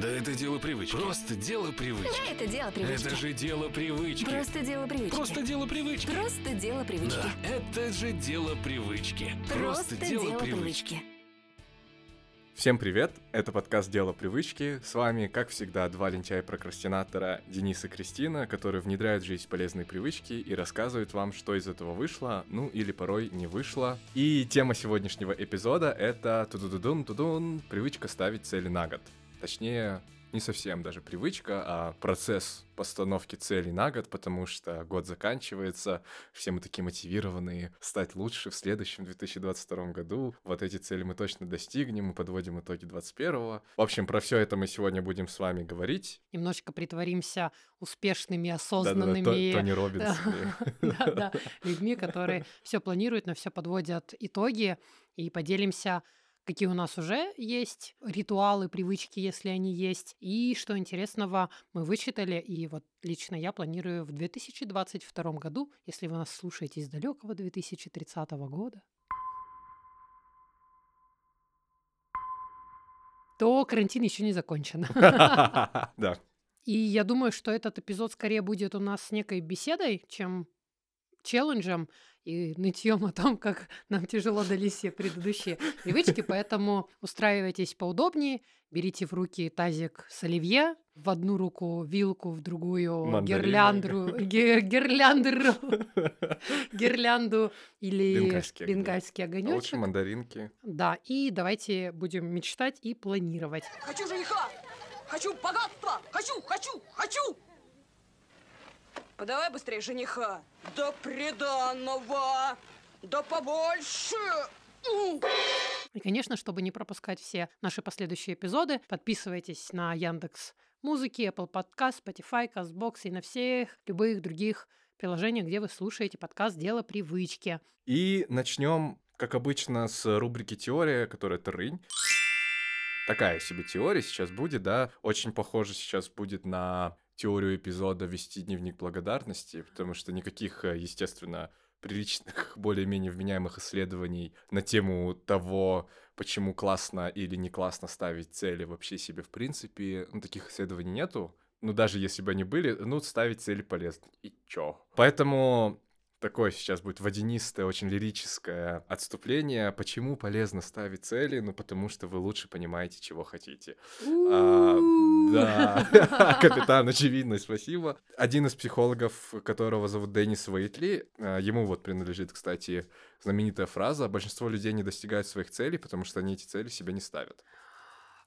Да это дело привычки. Просто дело привычки. Это дело привычки. Это же дело привычки. Просто дело привычки. Просто дело привычки. Просто дело привычки. Да, это же дело привычки. Просто дело привычки. Всем привет! Это подкаст «Дело привычки». С вами, как всегда, два лентяя-прокрастинатора Денис и Кристина, которые внедряют в жизнь полезные привычки и рассказывают вам, что из этого вышло, ну или порой не вышло. И тема сегодняшнего эпизода — это тудудудун тудун привычка ставить цели на год. Точнее, не совсем даже привычка, а процесс постановки целей на год, потому что год заканчивается, все мы такие мотивированные стать лучше в следующем 2022 году. Вот эти цели мы точно достигнем, мы подводим итоги 21-го. В общем, про все это мы сегодня будем с вами говорить. Немножечко притворимся успешными, Да-да-да, осознанными То- Тони Робинсами. да, да, людьми, которые все планируют, но все подводят итоги, и поделимся, какие у нас уже есть ритуалы, привычки, если они есть, и что интересного мы вычитали, и вот лично я планирую в 2022 году, если вы нас слушаете из далекого 2030 года, то карантин еще не закончен. Да. И я думаю, что этот эпизод скорее будет у нас некой беседой, чем челленджем и нытьем о том, как нам тяжело дались все предыдущие привычки. Поэтому устраивайтесь поудобнее, берите в руки тазик с оливье, в одну руку вилку, в другую Мандарины. гирляндру, гирлянду или Бенгальский бенгальский А лучше мандаринки. Да, и давайте будем мечтать и планировать. Хочу жениха! Хочу богатства! Хочу, хочу, хочу! Подавай быстрее жениха! Да приданного! Да побольше! И, конечно, чтобы не пропускать все наши последующие эпизоды, подписывайтесь на Яндекс Музыки, Apple Podcast, Spotify, CastBox и на всех любых других приложениях, где вы слушаете подкаст «Дело привычки». И начнем, как обычно, с рубрики «Теория», которая «Трынь». Такая себе теория сейчас будет, да, очень похоже сейчас будет на теорию эпизода «Вести дневник благодарности», потому что никаких, э, естественно, приличных, более-менее вменяемых исследований на тему того, почему классно или не классно ставить цели вообще себе в принципе, ну, таких исследований нету. Ну, даже если бы они были, ну, ставить цели полезно. И чё? Поэтому такое сейчас будет водянистое, очень лирическое отступление. Почему полезно ставить цели? Ну, потому что вы лучше понимаете, чего хотите. Да, капитан очевидность, спасибо. Один из психологов, которого зовут Деннис Уэйтли, а, ему вот принадлежит, кстати, знаменитая фраза «Большинство людей не достигают своих целей, потому что они эти цели себе не ставят».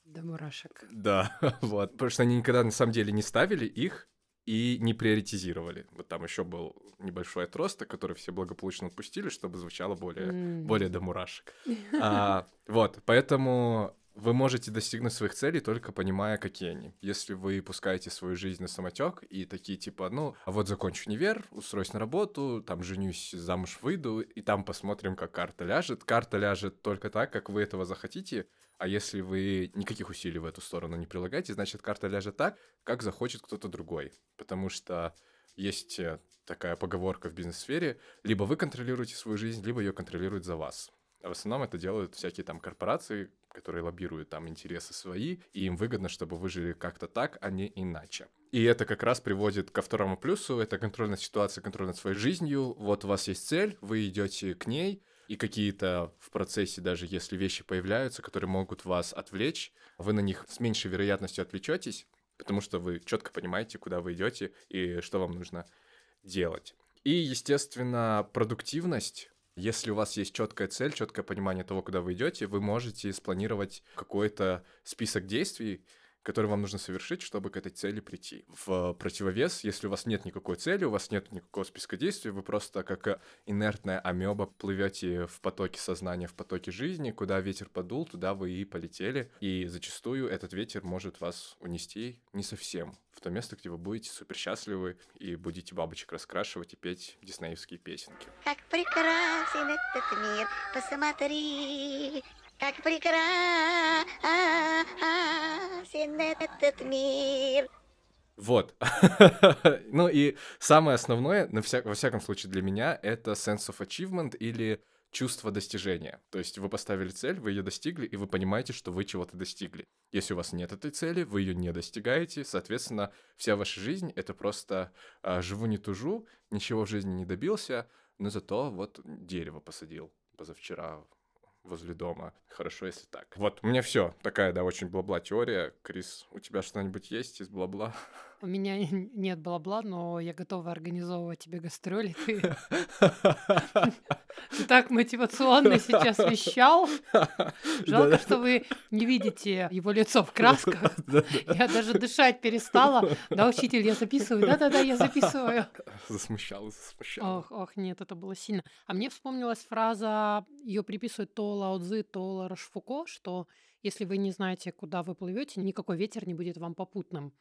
До мурашек. Да, вот. Потому что они никогда на самом деле не ставили их и не приоритизировали. Вот там еще был небольшой отросток, который все благополучно отпустили, чтобы звучало более, М. более до мурашек. А, вот, поэтому вы можете достигнуть своих целей только понимая, какие они. Если вы пускаете свою жизнь на самотек и такие типа, ну, а вот закончу универ, устроюсь на работу, там женюсь, замуж выйду, и там посмотрим, как карта ляжет. Карта ляжет только так, как вы этого захотите, а если вы никаких усилий в эту сторону не прилагаете, значит, карта ляжет так, как захочет кто-то другой. Потому что есть э, такая поговорка в бизнес-сфере, либо вы контролируете свою жизнь, либо ее контролируют за вас. В основном это делают всякие там корпорации, которые лоббируют там интересы свои, и им выгодно, чтобы вы жили как-то так, а не иначе. И это как раз приводит ко второму плюсу, это контроль над ситуацией, контроль над своей жизнью. Вот у вас есть цель, вы идете к ней, и какие-то в процессе, даже если вещи появляются, которые могут вас отвлечь, вы на них с меньшей вероятностью отвлечетесь, потому что вы четко понимаете, куда вы идете и что вам нужно делать. И, естественно, продуктивность. Если у вас есть четкая цель, четкое понимание того, куда вы идете, вы можете спланировать какой-то список действий, которые вам нужно совершить, чтобы к этой цели прийти. В противовес, если у вас нет никакой цели, у вас нет никакого списка действий, вы просто как инертная амеба плывете в потоке сознания, в потоке жизни, куда ветер подул, туда вы и полетели. И зачастую этот ветер может вас унести не совсем в то место, где вы будете супер счастливы и будете бабочек раскрашивать и петь диснеевские песенки. Как прекрасен этот мир, посмотри, как прекрасен этот мир. Вот. ну и самое основное, на вся- во всяком случае для меня, это sense of achievement или чувство достижения. То есть вы поставили цель, вы ее достигли, и вы понимаете, что вы чего-то достигли. Если у вас нет этой цели, вы ее не достигаете, соответственно, вся ваша жизнь — это просто а, живу не тужу, ничего в жизни не добился, но зато вот дерево посадил позавчера возле дома. Хорошо, если так. Вот, у меня все. Такая, да, очень бла-бла теория. Крис, у тебя что-нибудь есть из бла-бла? У меня нет бла-бла, но я готова организовывать тебе гастроли. Ты, так мотивационно сейчас вещал. Жалко, что вы не видите его лицо в красках. Я даже дышать перестала. Да, учитель, я записываю. Да-да-да, я записываю. Засмущал, засмущал. Ох, ох, нет, это было сильно. А мне вспомнилась фраза, ее приписывают то Лао Цзы, то Ларошфуко, что если вы не знаете, куда вы плывете, никакой ветер не будет вам попутным.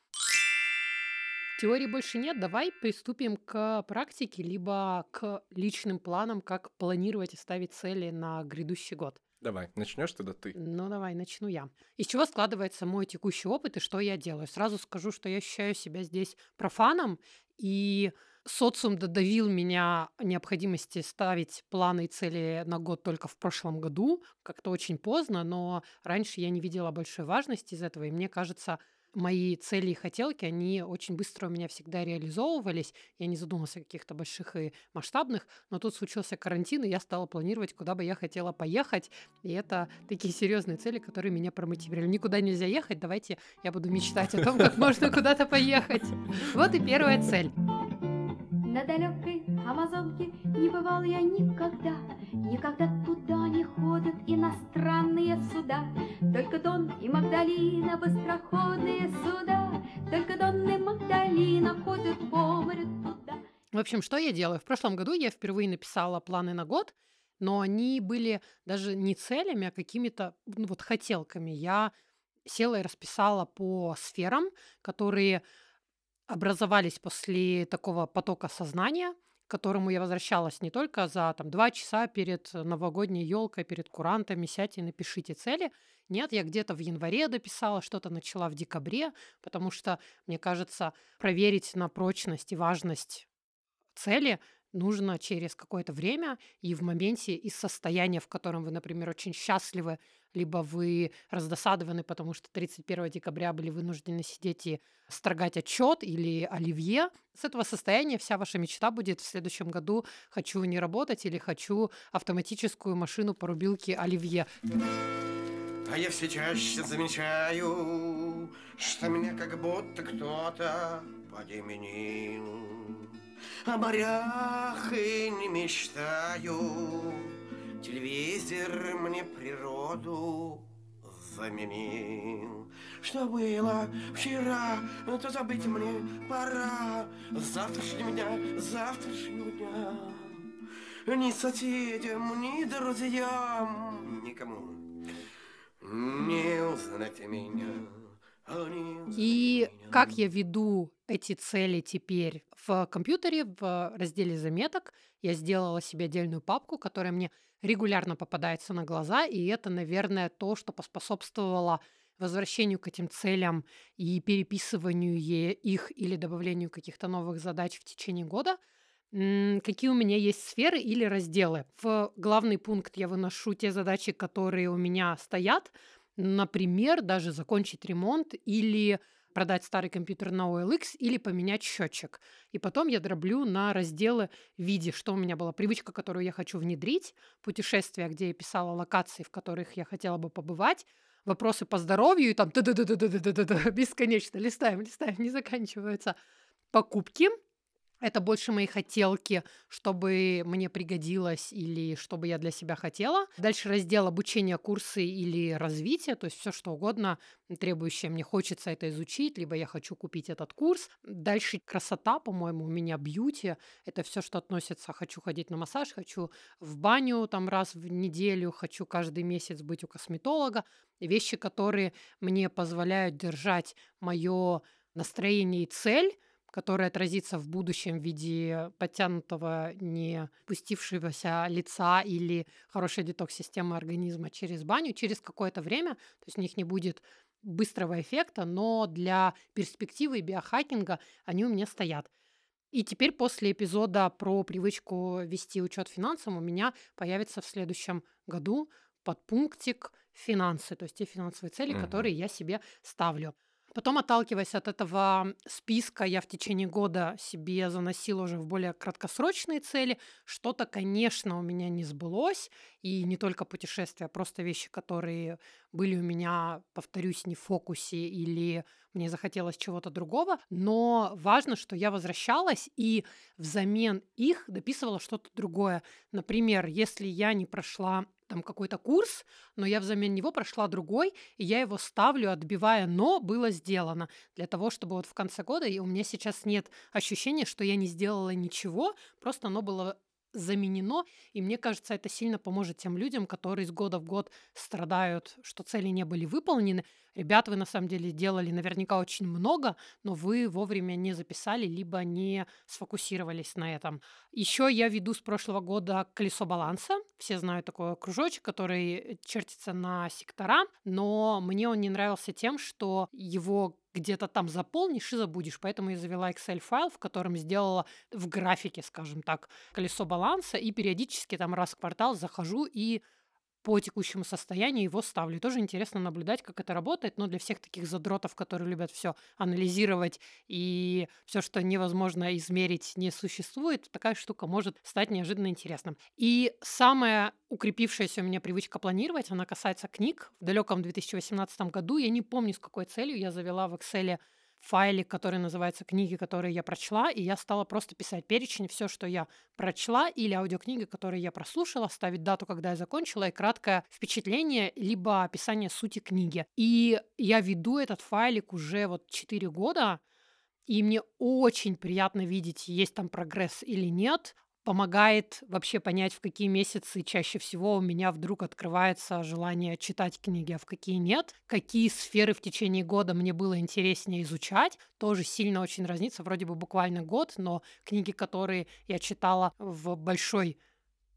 Теории больше нет, давай приступим к практике, либо к личным планам, как планировать и ставить цели на грядущий год. Давай, начнешь тогда ты. Ну, давай, начну я. Из чего складывается мой текущий опыт и что я делаю? Сразу скажу, что я ощущаю себя здесь профаном, и социум додавил меня необходимости ставить планы и цели на год только в прошлом году. Как-то очень поздно, но раньше я не видела большой важности из этого, и мне кажется, мои цели и хотелки, они очень быстро у меня всегда реализовывались. Я не задумывался о каких-то больших и масштабных, но тут случился карантин, и я стала планировать, куда бы я хотела поехать. И это такие серьезные цели, которые меня промотивировали. Никуда нельзя ехать, давайте я буду мечтать о том, как можно куда-то поехать. Вот и первая цель. На далекой Амазонке не бывал я никогда, Никогда туда не ходят иностранные суда, Только Дон и Магдалина быстроходные суда, Только Дон и Магдалина ходят по морю туда. В общем, что я делаю? В прошлом году я впервые написала планы на год, но они были даже не целями, а какими-то ну, вот хотелками. Я села и расписала по сферам, которые образовались после такого потока сознания, к которому я возвращалась не только за там, два часа перед новогодней елкой, перед курантами, сядьте и напишите цели. Нет, я где-то в январе дописала, что-то начала в декабре, потому что, мне кажется, проверить на прочность и важность цели нужно через какое-то время и в моменте из состояния, в котором вы, например, очень счастливы, либо вы раздосадованы, потому что 31 декабря были вынуждены сидеть и строгать отчет или оливье. С этого состояния вся ваша мечта будет в следующем году «хочу не работать» или «хочу автоматическую машину по рубилке оливье». А я все чаще замечаю, что меня как будто кто-то подеменил. О морях и не мечтаю, Телевизор мне природу заменил. Что было вчера, то забыть мне пора. Завтрашнего дня, завтрашнего дня. Ни соседям, ни друзьям, никому не узнать меня. И как я веду эти цели теперь в компьютере, в разделе заметок, я сделала себе отдельную папку, которая мне регулярно попадается на глаза, и это, наверное, то, что поспособствовало возвращению к этим целям и переписыванию их или добавлению каких-то новых задач в течение года. Какие у меня есть сферы или разделы? В главный пункт я выношу те задачи, которые у меня стоят. Например, даже закончить ремонт или продать старый компьютер на OLX или поменять счетчик. И потом я дроблю на разделы в виде, что у меня была привычка, которую я хочу внедрить, путешествия, где я писала локации, в которых я хотела бы побывать, вопросы по здоровью и там бесконечно листаем, листаем, не заканчиваются. Покупки, это больше мои хотелки, чтобы мне пригодилось или чтобы я для себя хотела. Дальше раздел обучения, курсы или развитие, то есть все что угодно, требующее мне хочется это изучить, либо я хочу купить этот курс. Дальше красота, по-моему, у меня бьюти. Это все, что относится, хочу ходить на массаж, хочу в баню там раз в неделю, хочу каждый месяц быть у косметолога. Вещи, которые мне позволяют держать мое настроение и цель, которая отразится в будущем в виде подтянутого, не пустившегося лица или хорошей детокс-системы организма через баню через какое-то время. То есть у них не будет быстрого эффекта, но для перспективы и биохакинга они у меня стоят. И теперь после эпизода про привычку вести учет финансам у меня появится в следующем году подпунктик финансы, то есть те финансовые цели, Мгм. которые я себе ставлю. Потом, отталкиваясь от этого списка, я в течение года себе заносила уже в более краткосрочные цели. Что-то, конечно, у меня не сбылось. И не только путешествия, а просто вещи, которые были у меня, повторюсь, не в фокусе или мне захотелось чего-то другого. Но важно, что я возвращалась и взамен их дописывала что-то другое. Например, если я не прошла там какой-то курс, но я взамен него прошла другой, и я его ставлю, отбивая «но» было сделано, для того, чтобы вот в конце года, и у меня сейчас нет ощущения, что я не сделала ничего, просто оно было заменено, и мне кажется, это сильно поможет тем людям, которые из года в год страдают, что цели не были выполнены. Ребят, вы на самом деле делали наверняка очень много, но вы вовремя не записали, либо не сфокусировались на этом. Еще я веду с прошлого года колесо баланса. Все знают такой кружочек, который чертится на сектора, но мне он не нравился тем, что его где-то там заполнишь и забудешь. Поэтому я завела Excel-файл, в котором сделала в графике, скажем так, колесо баланса, и периодически там раз в квартал захожу и по текущему состоянию его ставлю. Тоже интересно наблюдать, как это работает, но для всех таких задротов, которые любят все анализировать и все, что невозможно измерить, не существует, такая штука может стать неожиданно интересным. И самая укрепившаяся у меня привычка планировать, она касается книг. В далеком 2018 году, я не помню, с какой целью я завела в Excel файлик, который называется «Книги, которые я прочла», и я стала просто писать перечень, все, что я прочла, или аудиокниги, которые я прослушала, ставить дату, когда я закончила, и краткое впечатление, либо описание сути книги. И я веду этот файлик уже вот 4 года, и мне очень приятно видеть, есть там прогресс или нет помогает вообще понять, в какие месяцы чаще всего у меня вдруг открывается желание читать книги, а в какие нет. Какие сферы в течение года мне было интереснее изучать, тоже сильно очень разнится. Вроде бы буквально год, но книги, которые я читала в большой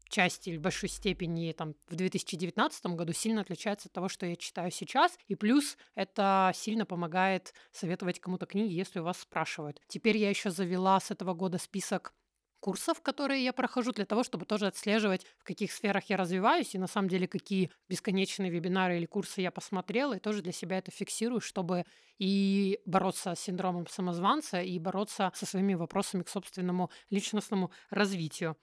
части или большой степени там, в 2019 году сильно отличается от того, что я читаю сейчас. И плюс это сильно помогает советовать кому-то книги, если у вас спрашивают. Теперь я еще завела с этого года список курсов, которые я прохожу, для того, чтобы тоже отслеживать, в каких сферах я развиваюсь, и на самом деле какие бесконечные вебинары или курсы я посмотрела, и тоже для себя это фиксирую, чтобы и бороться с синдромом самозванца, и бороться со своими вопросами к собственному личностному развитию.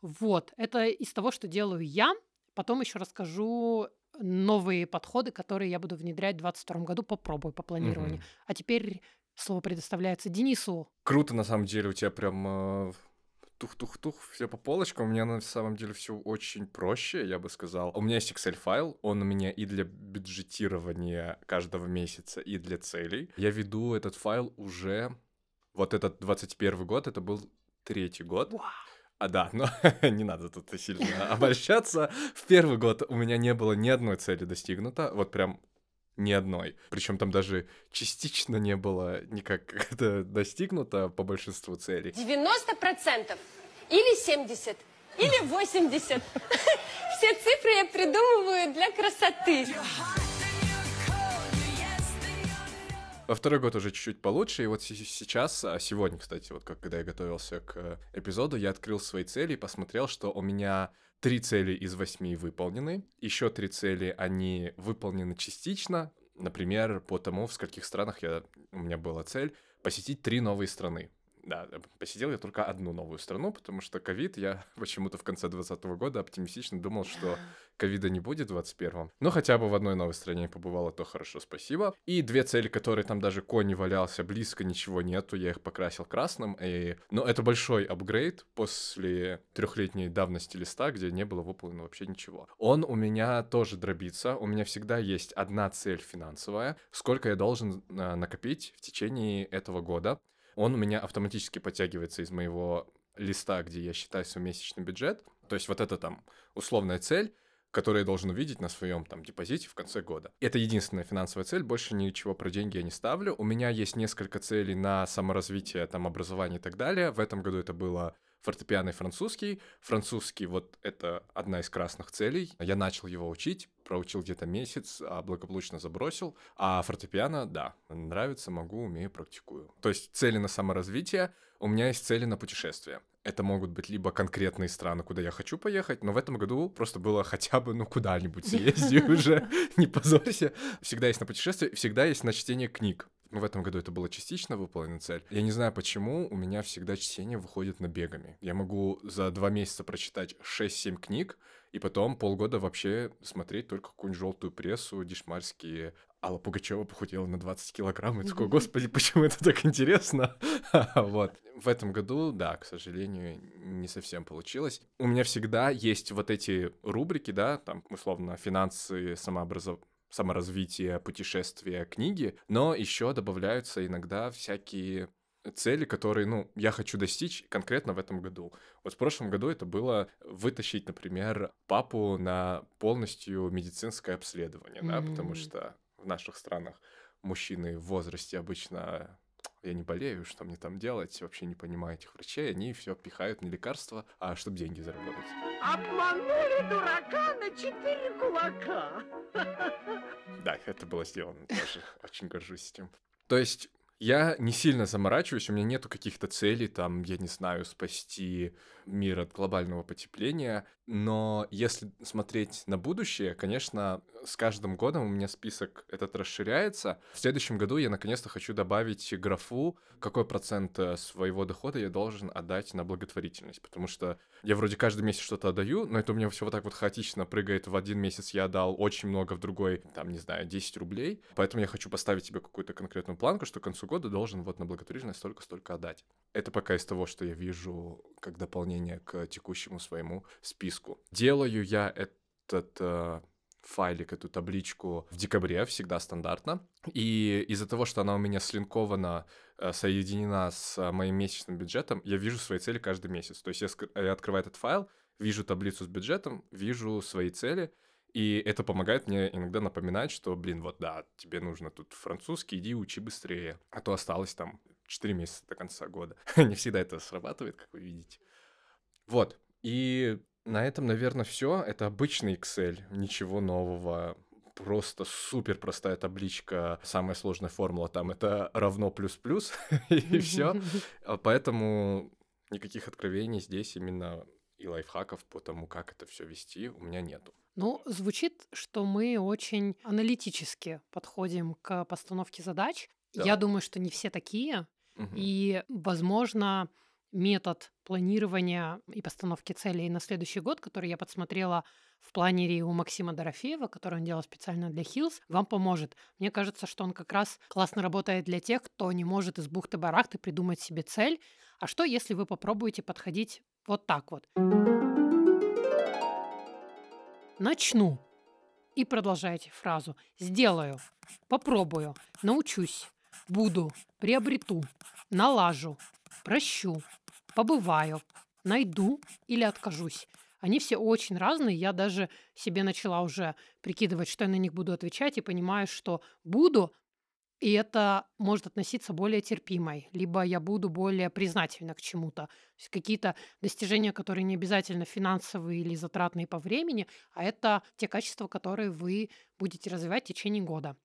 Вот, это из того, что делаю я. Потом еще расскажу новые подходы, которые я буду внедрять в 2022 году, попробую по планированию. Мгм. А теперь слово предоставляется Денису. Круто, на самом деле, у тебя прям э, тух-тух-тух, все по полочкам. У меня на самом деле все очень проще, я бы сказал. У меня есть Excel-файл, он у меня и для бюджетирования каждого месяца, и для целей. Я веду этот файл уже... Вот этот 21 год, это был третий год. А да, но не надо тут сильно обольщаться. В первый год у меня не было ни одной цели достигнута, вот прям ни одной. Причем там даже частично не было никак это достигнуто по большинству целей. 90% или 70, или 80. Все цифры я придумываю для красоты. Во второй год уже чуть-чуть получше, и вот се- сейчас, а сегодня, кстати, вот как когда я готовился к э, эпизоду, я открыл свои цели и посмотрел, что у меня три цели из восьми выполнены, еще три цели, они выполнены частично, например, по тому, в скольких странах я, у меня была цель посетить три новые страны. Да, э, посетил я только одну новую страну, потому что ковид, я почему-то в конце 2020 года оптимистично думал, что ковида не будет в 21-м. Но хотя бы в одной новой стране я побывала, то хорошо, спасибо. И две цели, которые там даже конь не валялся, близко ничего нету, я их покрасил красным. И... Но это большой апгрейд после трехлетней давности листа, где не было выполнено вообще ничего. Он у меня тоже дробится, у меня всегда есть одна цель финансовая, сколько я должен а, накопить в течение этого года. Он у меня автоматически подтягивается из моего листа, где я считаю свой месячный бюджет. То есть вот это там условная цель, которую я должен увидеть на своем там депозите в конце года. Это единственная финансовая цель, больше ничего про деньги я не ставлю. У меня есть несколько целей на саморазвитие, там, образование и так далее. В этом году это было фортепиано и французский. Французский, вот это одна из красных целей. Я начал его учить, проучил где-то месяц, а благополучно забросил. А фортепиано, да, нравится, могу, умею, практикую. То есть цели на саморазвитие. У меня есть цели на путешествие. Это могут быть либо конкретные страны, куда я хочу поехать, но в этом году просто было хотя бы, ну, куда-нибудь съезди уже, не позорься. Всегда есть на путешествие, всегда есть на чтение книг. Ну, в этом году это было частично выполнена цель. Я не знаю, почему у меня всегда чтение выходит набегами. Я могу за два месяца прочитать 6-7 книг, и потом полгода вообще смотреть только какую-нибудь желтую прессу, дешмарские. Алла Пугачева похудела на 20 килограмм. И такой, господи, почему это так интересно? Вот. В этом году, да, к сожалению, не совсем получилось. У меня всегда есть вот эти рубрики, да, там, условно, финансы, самообразование, саморазвитие, путешествия, книги, но еще добавляются иногда всякие цели, которые, ну, я хочу достичь конкретно в этом году. Вот в прошлом году это было вытащить, например, папу на полностью медицинское обследование, mm-hmm. да, потому что в наших странах мужчины в возрасте обычно я не болею, что мне там делать, вообще не понимаю этих врачей, они все пихают не лекарства, а чтобы деньги заработать. Обманули дурака на четыре кулака. Да, это было сделано тоже. Очень горжусь этим. То есть я не сильно заморачиваюсь, у меня нету каких-то целей, там, я не знаю, спасти мир от глобального потепления, но если смотреть на будущее, конечно, с каждым годом у меня список этот расширяется. В следующем году я наконец-то хочу добавить графу, какой процент э, своего дохода я должен отдать на благотворительность, потому что я вроде каждый месяц что-то отдаю, но это у меня все вот так вот хаотично прыгает. В один месяц я отдал очень много, в другой, там, не знаю, 10 рублей. Поэтому я хочу поставить себе какую-то конкретную планку, что к концу года должен вот на благотворительность столько-столько отдать. Это пока из того, что я вижу как дополнение к текущему своему списку. Делаю я этот э, файлик, эту табличку в декабре, всегда стандартно. И из-за того, что она у меня слинкована, э, соединена с моим месячным бюджетом, я вижу свои цели каждый месяц. То есть я, я открываю этот файл, вижу таблицу с бюджетом, вижу свои цели, и это помогает мне иногда напоминать, что, блин, вот да, тебе нужно тут французский, иди учи быстрее, а то осталось там 4 месяца до конца года. Не всегда это срабатывает, как вы видите. Вот. И на этом, наверное, все. Это обычный Excel, ничего нового. Просто супер простая табличка, самая сложная формула там это равно плюс-плюс, и все. Поэтому никаких откровений здесь именно и лайфхаков по тому, как это все вести, у меня нету. Ну, звучит, что мы очень аналитически подходим к постановке задач. Да. Я думаю, что не все такие. Мгм. И, возможно, метод планирования и постановки целей на следующий год, который я подсмотрела в планере у Максима Дорофеева, который он делал специально для Hills, вам поможет. Мне кажется, что он как раз классно работает для тех, кто не может из бухты-барахты придумать себе цель. А что, если вы попробуете подходить вот так вот? Начну. И продолжаете фразу. Сделаю. Попробую. Научусь. Буду. Приобрету. Налажу. Прощу. Побываю. Найду или откажусь. Они все очень разные. Я даже себе начала уже прикидывать, что я на них буду отвечать, и понимаю, что буду, и это может относиться более терпимой, либо я буду более признательна к чему-то. Какие-то достижения, которые не обязательно финансовые или затратные по времени, а это те качества, которые вы будете развивать в течение года.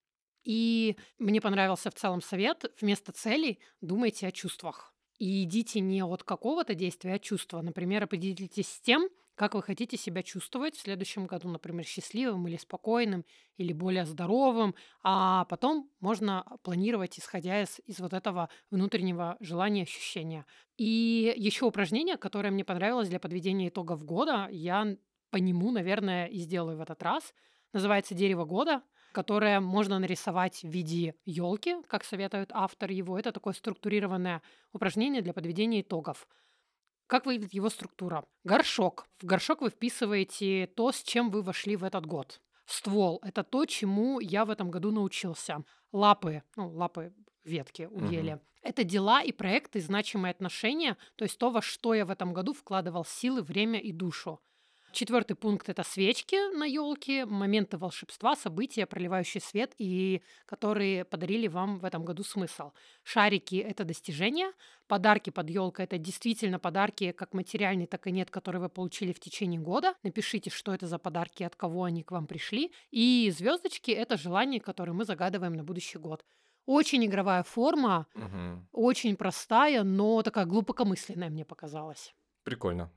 И мне понравился в целом совет. Вместо целей думайте о чувствах. И идите не от какого-то действия, а чувства. Например, определитесь с тем, как вы хотите себя чувствовать в следующем году, например, счастливым или спокойным, или более здоровым, а потом можно планировать, исходя из, из вот этого внутреннего желания, ощущения. И еще упражнение, которое мне понравилось для подведения итогов года, я по нему, наверное, и сделаю в этот раз. Называется «Дерево года», которое можно нарисовать в виде елки, как советует автор его. Это такое структурированное упражнение для подведения итогов. Как выглядит его структура? Горшок. В горшок вы вписываете то, с чем вы вошли в этот год. Ствол – это то, чему я в этом году научился. Лапы, ну, лапы ветки у ели. Это дела и проекты, значимые отношения, то есть то, во что я в этом году вкладывал силы, время и душу. Четвертый пункт это свечки на елке, моменты волшебства, события, проливающие свет и которые подарили вам в этом году смысл. Шарики это достижения, подарки под елкой это действительно подарки, как материальные, так и нет, которые вы получили в течение года. Напишите, что это за подарки, от кого они к вам пришли. И звездочки это желания, которые мы загадываем на будущий год. Очень игровая форма, Мгм. очень простая, но такая глубокомысленная мне показалась. Прикольно.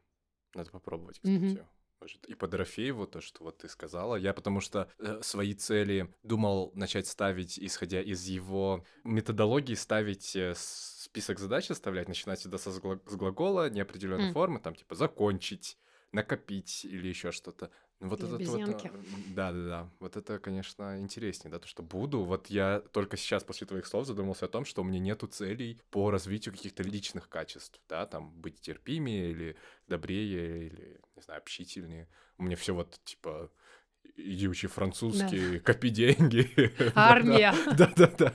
Надо попробовать, кстати. Может, и по Дорофееву, то, что вот ты сказала. Я потому что э, свои цели думал начать ставить, исходя из его методологии, ставить э, список задач оставлять, начинать всегда со с глагола неопределенной М. формы, там типа закончить, накопить или еще что-то. Вот И это вот, да, да, да. Вот это, конечно, интереснее, да, то, что буду. Вот я только сейчас после твоих слов задумался о том, что у меня нету целей по развитию каких-то личных качеств, да, там быть терпимее или добрее или, не знаю, общительнее. У меня все вот типа иди учи французский, копи деньги. Армия. Да-да-да.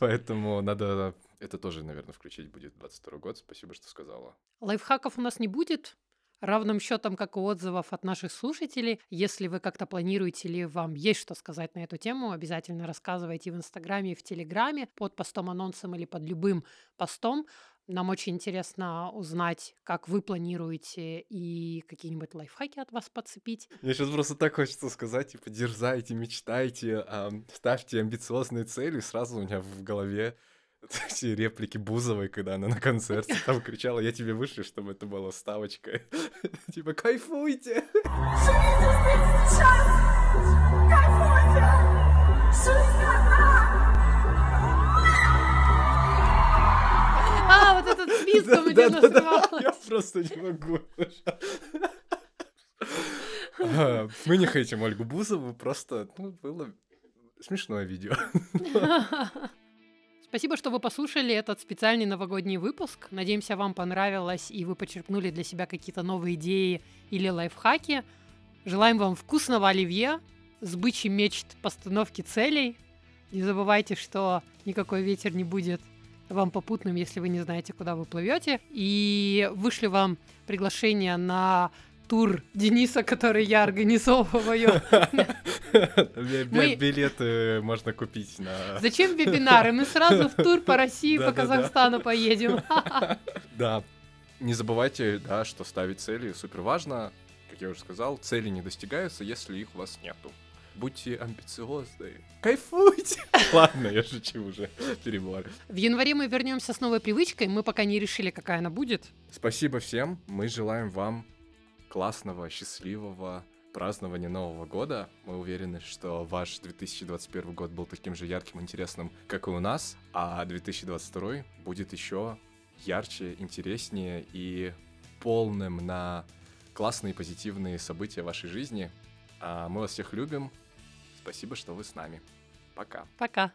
Поэтому надо это тоже, наверное, включить будет 22 год. Спасибо, что сказала. Лайфхаков у нас не будет, равным счетом, как и отзывов от наших слушателей. Если вы как-то планируете или вам есть что сказать на эту тему, обязательно рассказывайте в Инстаграме и в Телеграме под постом, анонсом или под любым постом. Нам очень интересно узнать, как вы планируете и какие-нибудь лайфхаки от вас подцепить. Мне сейчас просто так хочется сказать, типа, дерзайте, мечтайте, ставьте амбициозные цели. Сразу у меня в голове все реплики Бузовой, когда она на концерте там кричала, я тебе вышлю, чтобы это было ставочкой. Типа, кайфуйте! А, вот этот списком где срывалась. Я просто не могу. А, Мы не хейтим Ольгу Бузову, просто ну, было смешное видео. Спасибо, что вы послушали этот специальный новогодний выпуск. Надеемся, вам понравилось, и вы почерпнули для себя какие-то новые идеи или лайфхаки. Желаем вам вкусного оливье, сбычи мечт постановки целей. Не забывайте, что никакой ветер не будет вам попутным, если вы не знаете, куда вы плывете. И вышли вам приглашение на тур Дениса, который я организовываю. Билеты можно купить на... Зачем вебинары? Мы сразу в тур по России, по. Казахстану поедем. Да. Не забывайте, да, что ставить цели супер важно. Как я уже сказал, цели не достигаются, если их у вас нету. Будьте амбициозны. Кайфуйте! Ладно, я шучу уже. Перебор. В январе мы вернемся с новой привычкой. Мы пока не решили, какая она будет. Спасибо всем. Мы желаем вам классного, счастливого празднования Нового года. Мы уверены, что ваш 2021 год был таким же ярким, интересным, как и у нас, а 2022 будет еще ярче, интереснее и полным на классные позитивные события вашей жизни. А мы вас всех любим. Спасибо, что вы с нами. Пока. Пока.